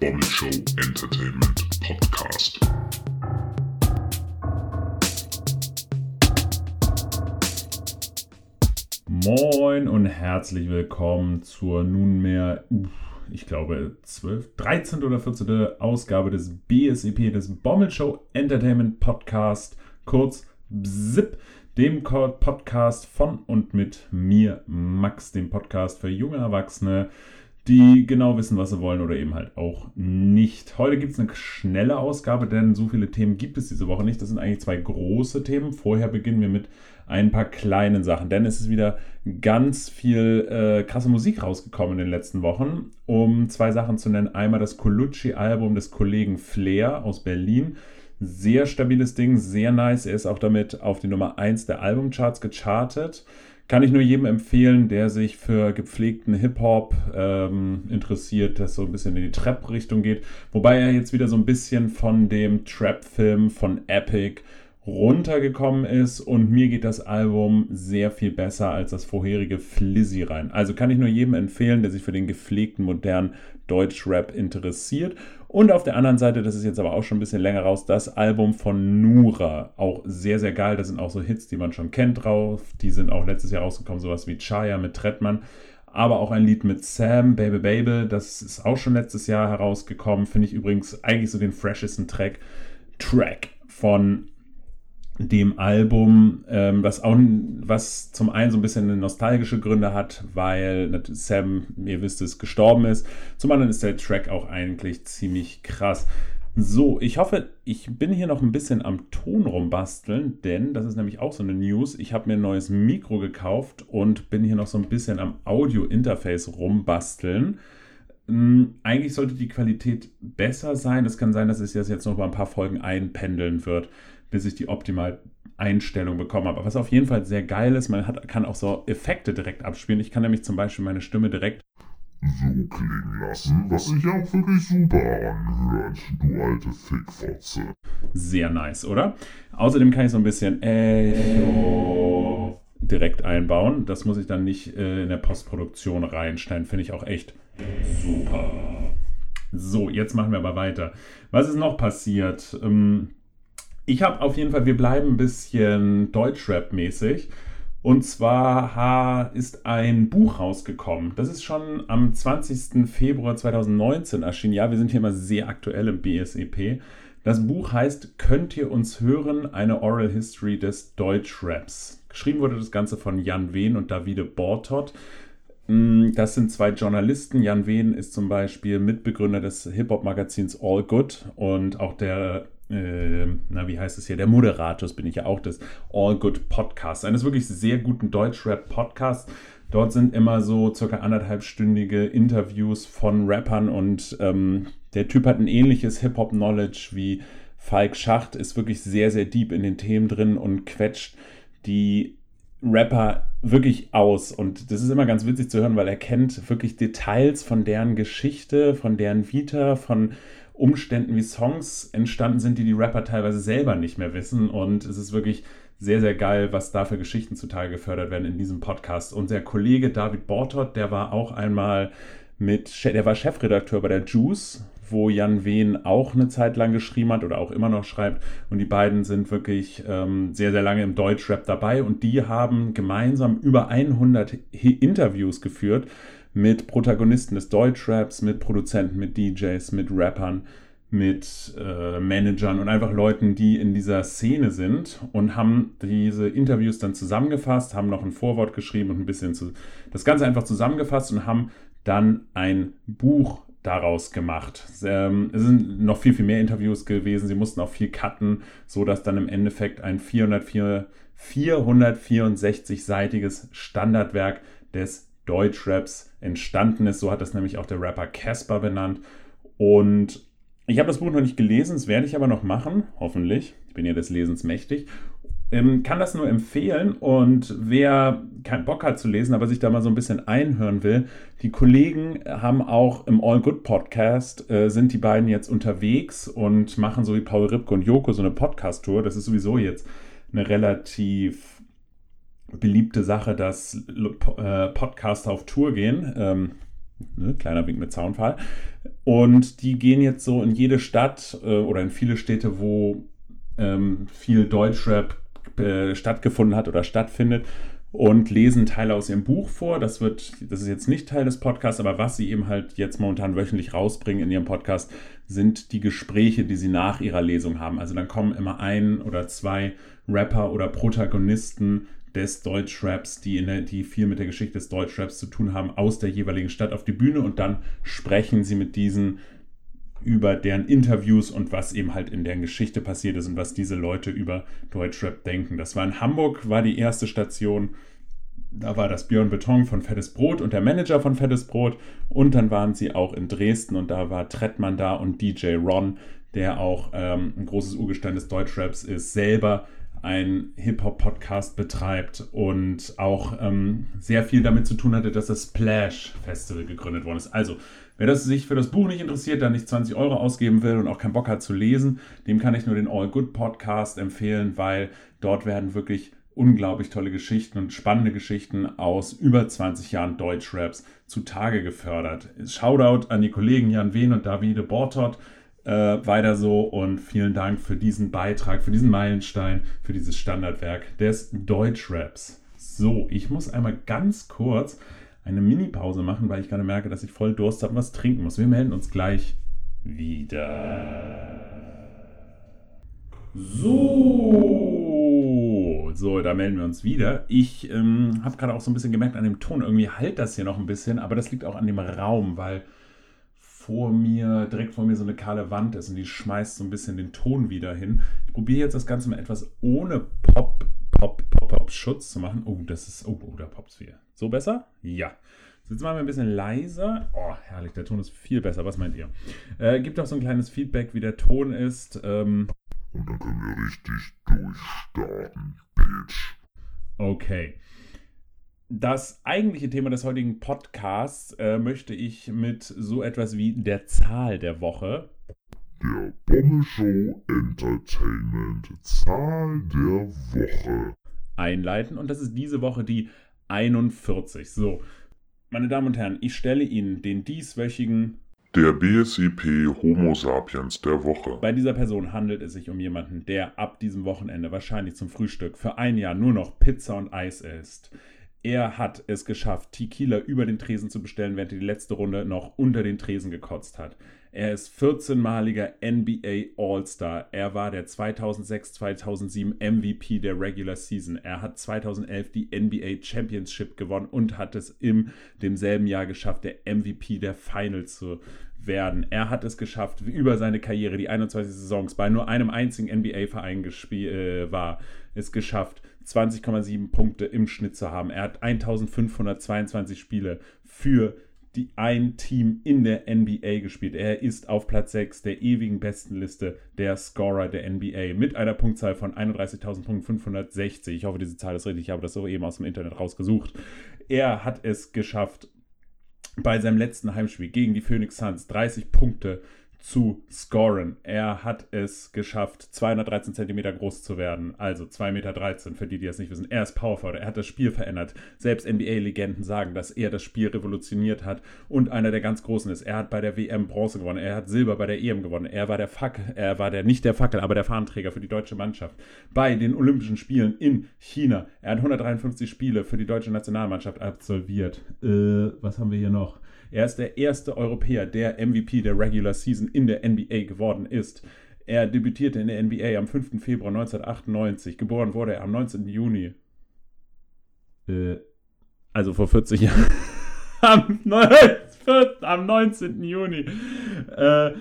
Bommel Show Entertainment Podcast. Moin und herzlich willkommen zur nunmehr, ich glaube, 12, 13. oder 14. Ausgabe des BSEP, des Bommel Show Entertainment Podcast, kurz BSIP, dem Podcast von und mit mir, Max, dem Podcast für junge Erwachsene, die genau wissen, was sie wollen oder eben halt auch nicht. Heute gibt es eine schnelle Ausgabe, denn so viele Themen gibt es diese Woche nicht. Das sind eigentlich zwei große Themen. Vorher beginnen wir mit ein paar kleinen Sachen, denn es ist wieder ganz viel äh, krasse Musik rausgekommen in den letzten Wochen. Um zwei Sachen zu nennen. Einmal das Colucci-Album des Kollegen Flair aus Berlin. Sehr stabiles Ding, sehr nice. Er ist auch damit auf die Nummer 1 der Albumcharts gechartet. Kann ich nur jedem empfehlen, der sich für gepflegten Hip-Hop ähm, interessiert, das so ein bisschen in die Trap-Richtung geht. Wobei er jetzt wieder so ein bisschen von dem Trap-Film von Epic runtergekommen ist und mir geht das Album sehr viel besser als das vorherige Flizzy rein. Also kann ich nur jedem empfehlen, der sich für den gepflegten modernen Deutschrap interessiert. Und auf der anderen Seite, das ist jetzt aber auch schon ein bisschen länger raus, das Album von Nura. Auch sehr, sehr geil. Da sind auch so Hits, die man schon kennt drauf. Die sind auch letztes Jahr rausgekommen, sowas wie Chaya mit Trettmann. Aber auch ein Lied mit Sam, Baby Baby, das ist auch schon letztes Jahr herausgekommen. Finde ich übrigens eigentlich so den freshesten Track. Track von dem Album, ähm, was auch was zum einen so ein bisschen nostalgische Gründe hat, weil Sam, ihr wisst es, gestorben ist. Zum anderen ist der Track auch eigentlich ziemlich krass. So, ich hoffe, ich bin hier noch ein bisschen am Ton rumbasteln, denn das ist nämlich auch so eine News. Ich habe mir ein neues Mikro gekauft und bin hier noch so ein bisschen am Audio-Interface rumbasteln. Hm, eigentlich sollte die Qualität besser sein. Es kann sein, dass es jetzt noch mal ein paar Folgen einpendeln wird bis ich die optimal Einstellung bekommen habe. Was auf jeden Fall sehr geil ist, man hat, kann auch so Effekte direkt abspielen. Ich kann nämlich zum Beispiel meine Stimme direkt so klingen lassen, was sich auch wirklich super anhört, du alte Fickfotze. Sehr nice, oder? Außerdem kann ich so ein bisschen Echo direkt einbauen. Das muss ich dann nicht äh, in der Postproduktion reinstellen. Finde ich auch echt super. So, jetzt machen wir aber weiter. Was ist noch passiert? Ähm, ich habe auf jeden Fall, wir bleiben ein bisschen Deutschrap-mäßig. Und zwar ist ein Buch rausgekommen. Das ist schon am 20. Februar 2019 erschienen. Ja, wir sind hier mal sehr aktuell im BSEP. Das Buch heißt Könnt ihr uns hören? Eine Oral History des Deutschraps. Geschrieben wurde das Ganze von Jan Wehn und Davide Bortot. Mm, das sind zwei Journalisten. Jan Wehn ist zum Beispiel Mitbegründer des Hip-Hop-Magazins All Good und auch der äh, na, wie heißt es hier, der Moderator bin ich ja auch des All Good Podcasts, eines wirklich sehr guten Deutschrap-Podcasts. Dort sind immer so circa anderthalbstündige Interviews von Rappern und ähm, der Typ hat ein ähnliches Hip-Hop-Knowledge wie Falk Schacht, ist wirklich sehr, sehr deep in den Themen drin und quetscht die Rapper wirklich aus. Und das ist immer ganz witzig zu hören, weil er kennt wirklich Details von deren Geschichte, von deren Vita, von Umständen, wie Songs entstanden sind, die die Rapper teilweise selber nicht mehr wissen. Und es ist wirklich sehr, sehr geil, was da für Geschichten zutage gefördert werden in diesem Podcast. Und der Kollege David Bortot, der war auch einmal mit, der war Chefredakteur bei der Juice, wo Jan Wehn auch eine Zeit lang geschrieben hat oder auch immer noch schreibt. Und die beiden sind wirklich ähm, sehr, sehr lange im Deutschrap dabei. Und die haben gemeinsam über 100 Interviews geführt mit Protagonisten des Deutschraps, mit Produzenten, mit DJs, mit Rappern, mit äh, Managern und einfach Leuten, die in dieser Szene sind und haben diese Interviews dann zusammengefasst, haben noch ein Vorwort geschrieben und ein bisschen zu, das Ganze einfach zusammengefasst und haben dann ein Buch daraus gemacht. Ähm, es sind noch viel, viel mehr Interviews gewesen. Sie mussten auch viel cutten, sodass dann im Endeffekt ein 464-seitiges Standardwerk des Deutschraps entstanden ist. So hat das nämlich auch der Rapper Casper benannt. Und ich habe das Buch noch nicht gelesen, das werde ich aber noch machen, hoffentlich. Ich bin ja des Lesens mächtig. Ähm, kann das nur empfehlen und wer keinen Bock hat zu lesen, aber sich da mal so ein bisschen einhören will, die Kollegen haben auch im All Good Podcast, äh, sind die beiden jetzt unterwegs und machen so wie Paul Ripke und Joko so eine Podcast-Tour. Das ist sowieso jetzt eine relativ beliebte Sache, dass äh, Podcaster auf Tour gehen. Ähm, Ne, kleiner Wink mit Zaunfall. Und die gehen jetzt so in jede Stadt äh, oder in viele Städte, wo ähm, viel Deutschrap äh, stattgefunden hat oder stattfindet und lesen Teile aus ihrem Buch vor. Das wird, das ist jetzt nicht Teil des Podcasts, aber was sie eben halt jetzt momentan wöchentlich rausbringen in ihrem Podcast, sind die Gespräche, die sie nach ihrer Lesung haben. Also dann kommen immer ein oder zwei Rapper oder Protagonisten des Deutschraps, die, in der, die viel mit der Geschichte des Deutschraps zu tun haben, aus der jeweiligen Stadt auf die Bühne und dann sprechen sie mit diesen über deren Interviews und was eben halt in deren Geschichte passiert ist und was diese Leute über Deutschrap denken. Das war in Hamburg, war die erste Station. Da war das Björn Beton von Fettes Brot und der Manager von Fettes Brot. Und dann waren sie auch in Dresden und da war Trettmann da und DJ Ron, der auch ähm, ein großes Urgestein des Deutschraps ist, selber ein Hip-Hop-Podcast betreibt und auch ähm, sehr viel damit zu tun hatte, dass das Splash Festival gegründet worden ist. Also Wer das sich für das Buch nicht interessiert, da nicht 20 Euro ausgeben will und auch keinen Bock hat zu lesen, dem kann ich nur den All Good Podcast empfehlen, weil dort werden wirklich unglaublich tolle Geschichten und spannende Geschichten aus über 20 Jahren Deutschraps zutage gefördert. Shoutout an die Kollegen Jan Wehn und Davide Bortot. Äh, weiter so und vielen Dank für diesen Beitrag, für diesen Meilenstein, für dieses Standardwerk des Deutschraps. So, ich muss einmal ganz kurz eine Mini-Pause machen, weil ich gerade merke, dass ich voll Durst habe und was trinken muss. Wir melden uns gleich wieder. So, so, da melden wir uns wieder. Ich ähm, habe gerade auch so ein bisschen gemerkt an dem Ton, irgendwie halt das hier noch ein bisschen, aber das liegt auch an dem Raum, weil vor mir, direkt vor mir so eine kahle Wand ist und die schmeißt so ein bisschen den Ton wieder hin. Ich probiere jetzt das Ganze mal etwas ohne Pop, Pop, Pop, Pop Schutz zu machen. Oh, das ist, oh, oh da poppt wieder. So besser? Ja. Jetzt machen wir ein bisschen leiser. Oh, herrlich, der Ton ist viel besser. Was meint ihr? Äh, gibt auch so ein kleines Feedback, wie der Ton ist. Ähm, Und dann können wir richtig durchstarten, Bitch. Okay. Das eigentliche Thema des heutigen Podcasts äh, möchte ich mit so etwas wie der Zahl der Woche. Der Bommelshow Entertainment Zahl der Woche einleiten. Und das ist diese Woche die 41. So, meine Damen und Herren, ich stelle Ihnen den dieswöchigen der BSIP Homo sapiens der Woche. Bei dieser Person handelt es sich um jemanden, der ab diesem Wochenende wahrscheinlich zum Frühstück für ein Jahr nur noch Pizza und Eis isst. Er hat es geschafft, Tequila über den Tresen zu bestellen, während er die letzte Runde noch unter den Tresen gekotzt hat. Er ist 14-maliger NBA All-Star. Er war der 2006-2007 MVP der Regular Season. Er hat 2011 die NBA Championship gewonnen und hat es im demselben Jahr geschafft, der MVP der Finals zu werden. Er hat es geschafft, über seine Karriere, die 21 Saisons, bei nur einem einzigen NBA-Verein äh, war, es geschafft, 20,7 Punkte im Schnitt zu haben. Er hat 1522 Spiele für die ein Team in der NBA gespielt. Er ist auf Platz 6 der ewigen Bestenliste der Scorer der NBA mit einer Punktzahl von 31.560. Ich hoffe, diese Zahl ist richtig. Ich habe das so eben aus dem Internet rausgesucht. Er hat es geschafft, bei seinem letzten Heimspiel gegen die Phoenix Suns 30 Punkte zu scoren. Er hat es geschafft, 213 cm groß zu werden, also 2,13 Meter, für die, die es nicht wissen. Er ist Powerforward, er hat das Spiel verändert. Selbst NBA-Legenden sagen, dass er das Spiel revolutioniert hat und einer der ganz Großen ist. Er hat bei der WM Bronze gewonnen, er hat Silber bei der EM gewonnen, er war der Fackel, er war der, nicht der Fackel, aber der Fahnenträger für die deutsche Mannschaft bei den Olympischen Spielen in China. Er hat 153 Spiele für die deutsche Nationalmannschaft absolviert. Äh, was haben wir hier noch? Er ist der erste Europäer, der MVP der Regular Season in der NBA geworden ist. Er debütierte in der NBA am 5. Februar 1998. Geboren wurde er am 19. Juni. Äh, also vor 40 Jahren. am, am 19. Juni. Äh, äh,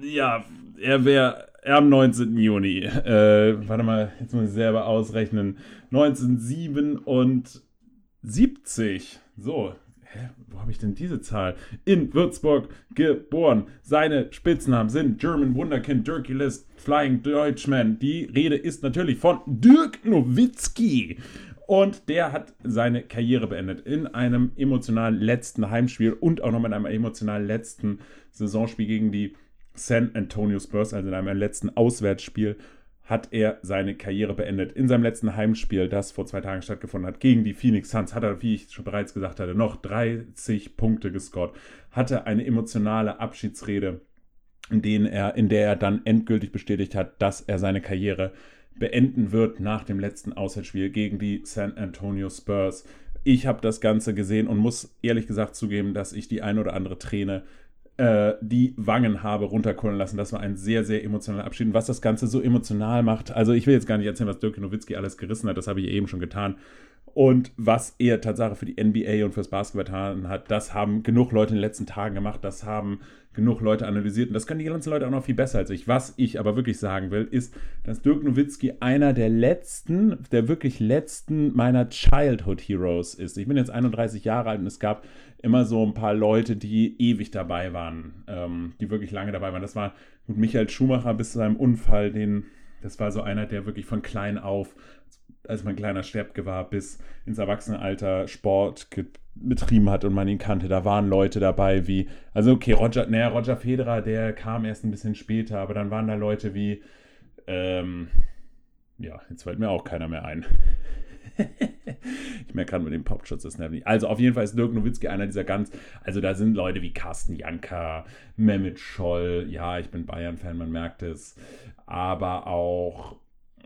ja, er wäre am 19. Juni. Äh, warte mal, jetzt muss ich selber ausrechnen. 1977. So, Hä, wo habe ich denn diese Zahl? In Würzburg geboren. Seine Spitznamen sind German Wunderkind, Dirkulist, Flying Deutschman. Die Rede ist natürlich von Dirk Nowitzki. Und der hat seine Karriere beendet in einem emotional letzten Heimspiel und auch noch mit einem emotional letzten Saisonspiel gegen die San Antonio Spurs, also in einem letzten Auswärtsspiel hat er seine Karriere beendet. In seinem letzten Heimspiel, das vor zwei Tagen stattgefunden hat, gegen die Phoenix Suns, hat er, wie ich schon bereits gesagt hatte, noch 30 Punkte gescored, hatte eine emotionale Abschiedsrede, in, denen er, in der er dann endgültig bestätigt hat, dass er seine Karriere beenden wird nach dem letzten Auswärtsspiel gegen die San Antonio Spurs. Ich habe das Ganze gesehen und muss ehrlich gesagt zugeben, dass ich die ein oder andere Träne äh, die Wangen habe runterkullern lassen. Das war ein sehr, sehr emotionaler Abschied. Und was das Ganze so emotional macht, also ich will jetzt gar nicht erzählen, was Dirk Nowitzki alles gerissen hat, das habe ich eben schon getan. Und was er Tatsache für die NBA und fürs Basketball getan hat, das haben genug Leute in den letzten Tagen gemacht, das haben genug Leute analysiert und das können die ganzen Leute auch noch viel besser als ich. Was ich aber wirklich sagen will, ist, dass Dirk Nowitzki einer der letzten, der wirklich letzten meiner Childhood Heroes ist. Ich bin jetzt 31 Jahre alt und es gab immer so ein paar Leute, die ewig dabei waren, ähm, die wirklich lange dabei waren. Das war gut Michael Schumacher bis zu seinem Unfall, den, das war so einer, der wirklich von klein auf als mein kleiner Sterbke war, bis ins Erwachsenenalter Sport betrieben hat und man ihn kannte. Da waren Leute dabei wie, also okay, Roger, naja, Roger Federer, der kam erst ein bisschen später, aber dann waren da Leute wie, ähm, ja, jetzt fällt mir auch keiner mehr ein. ich merke gerade mit dem Popschutz das nicht. Also auf jeden Fall ist Dirk Nowitzki einer dieser ganz, also da sind Leute wie Carsten Janka, Mehmet Scholl, ja, ich bin Bayern-Fan, man merkt es, aber auch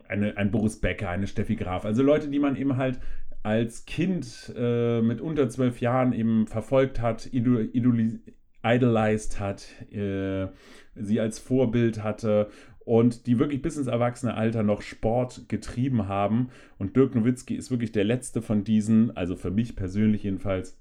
eine, ein Boris Becker, eine Steffi Graf, also Leute, die man eben halt als Kind äh, mit unter zwölf Jahren eben verfolgt hat, idol, idolized hat, äh, sie als Vorbild hatte und die wirklich bis ins Erwachsene noch Sport getrieben haben. Und Dirk Nowitzki ist wirklich der letzte von diesen, also für mich persönlich jedenfalls,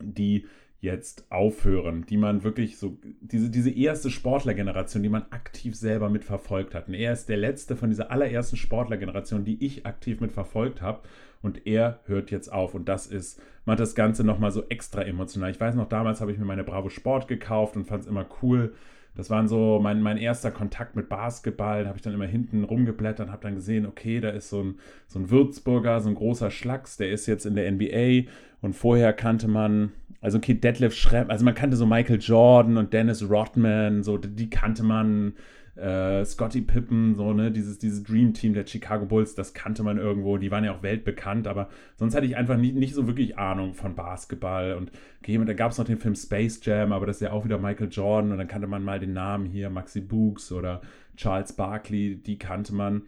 die jetzt aufhören, die man wirklich so, diese, diese erste Sportlergeneration, die man aktiv selber mitverfolgt hat. Und er ist der letzte von dieser allerersten Sportlergeneration, die ich aktiv mitverfolgt habe. Und er hört jetzt auf. Und das ist, macht das Ganze nochmal so extra emotional. Ich weiß noch, damals habe ich mir meine Bravo Sport gekauft und fand es immer cool. Das war so mein, mein erster Kontakt mit Basketball. Da habe ich dann immer hinten rumgeblättert und habe dann gesehen, okay, da ist so ein, so ein Würzburger, so ein großer Schlacks, der ist jetzt in der NBA. Und vorher kannte man also okay, Detlef Schrempf, also man kannte so Michael Jordan und Dennis Rodman, so die kannte man, äh, Scotty Pippen, so, ne, dieses, dieses Dream Team der Chicago Bulls, das kannte man irgendwo, die waren ja auch weltbekannt, aber sonst hatte ich einfach nie, nicht so wirklich Ahnung von Basketball und okay, da gab es noch den Film Space Jam, aber das ist ja auch wieder Michael Jordan und dann kannte man mal den Namen hier, Maxi Books oder Charles Barkley, die kannte man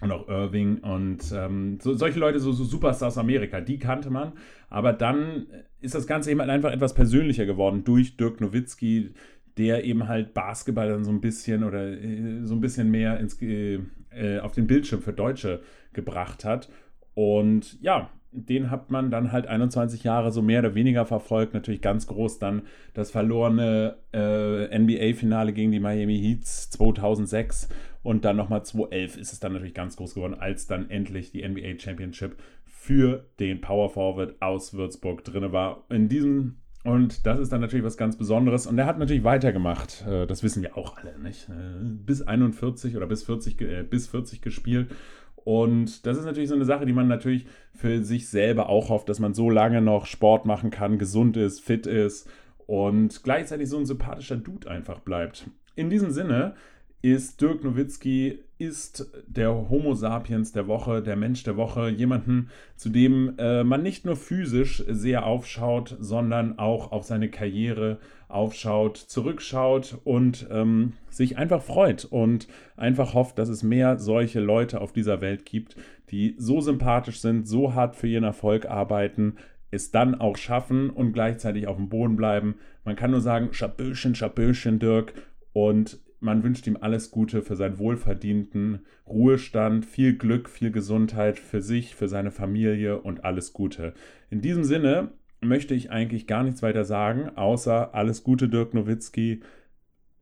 und auch Irving und ähm, so, solche Leute, so, so Superstars Amerika, die kannte man. Aber dann ist das Ganze eben halt einfach etwas persönlicher geworden durch Dirk Nowitzki, der eben halt Basketball dann so ein bisschen oder äh, so ein bisschen mehr ins, äh, äh, auf den Bildschirm für Deutsche gebracht hat. Und ja, den hat man dann halt 21 Jahre so mehr oder weniger verfolgt. Natürlich ganz groß dann das verlorene äh, NBA-Finale gegen die Miami Heats 2006 und dann nochmal 2011 ist es dann natürlich ganz groß geworden, als dann endlich die NBA Championship für den Power Forward aus Würzburg drin war. In diesem und das ist dann natürlich was ganz Besonderes. Und er hat natürlich weitergemacht. Äh, das wissen wir auch alle, nicht? Äh, bis 41 oder bis 40, äh, bis 40 gespielt. Und das ist natürlich so eine Sache, die man natürlich für sich selber auch hofft, dass man so lange noch Sport machen kann, gesund ist, fit ist und gleichzeitig so ein sympathischer Dude einfach bleibt. In diesem Sinne ist Dirk Nowitzki ist der Homo sapiens der Woche, der Mensch der Woche, jemanden, zu dem äh, man nicht nur physisch sehr aufschaut, sondern auch auf seine Karriere aufschaut, zurückschaut und ähm, sich einfach freut und einfach hofft, dass es mehr solche Leute auf dieser Welt gibt, die so sympathisch sind, so hart für ihren Erfolg arbeiten, es dann auch schaffen und gleichzeitig auf dem Boden bleiben. Man kann nur sagen, Schaböchen, Schaböchen, Dirk. Und man wünscht ihm alles Gute für seinen wohlverdienten Ruhestand, viel Glück, viel Gesundheit für sich, für seine Familie und alles Gute. In diesem Sinne möchte ich eigentlich gar nichts weiter sagen, außer alles Gute, Dirk Nowitzki.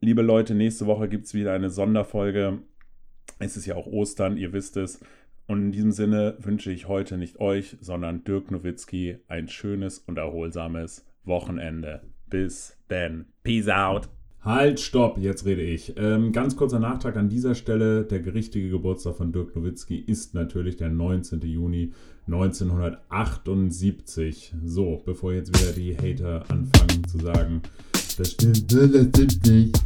Liebe Leute, nächste Woche gibt es wieder eine Sonderfolge. Es ist ja auch Ostern, ihr wisst es. Und in diesem Sinne wünsche ich heute nicht euch, sondern Dirk Nowitzki ein schönes und erholsames Wochenende. Bis dann. Peace out. Halt, stopp, jetzt rede ich. Ähm, ganz kurzer Nachtrag an dieser Stelle. Der gerichtige Geburtstag von Dirk Nowitzki ist natürlich der 19. Juni 1978. So, bevor jetzt wieder die Hater anfangen zu sagen, das stimmt, das stimmt nicht.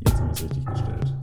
Jetzt haben wir es richtig gestellt.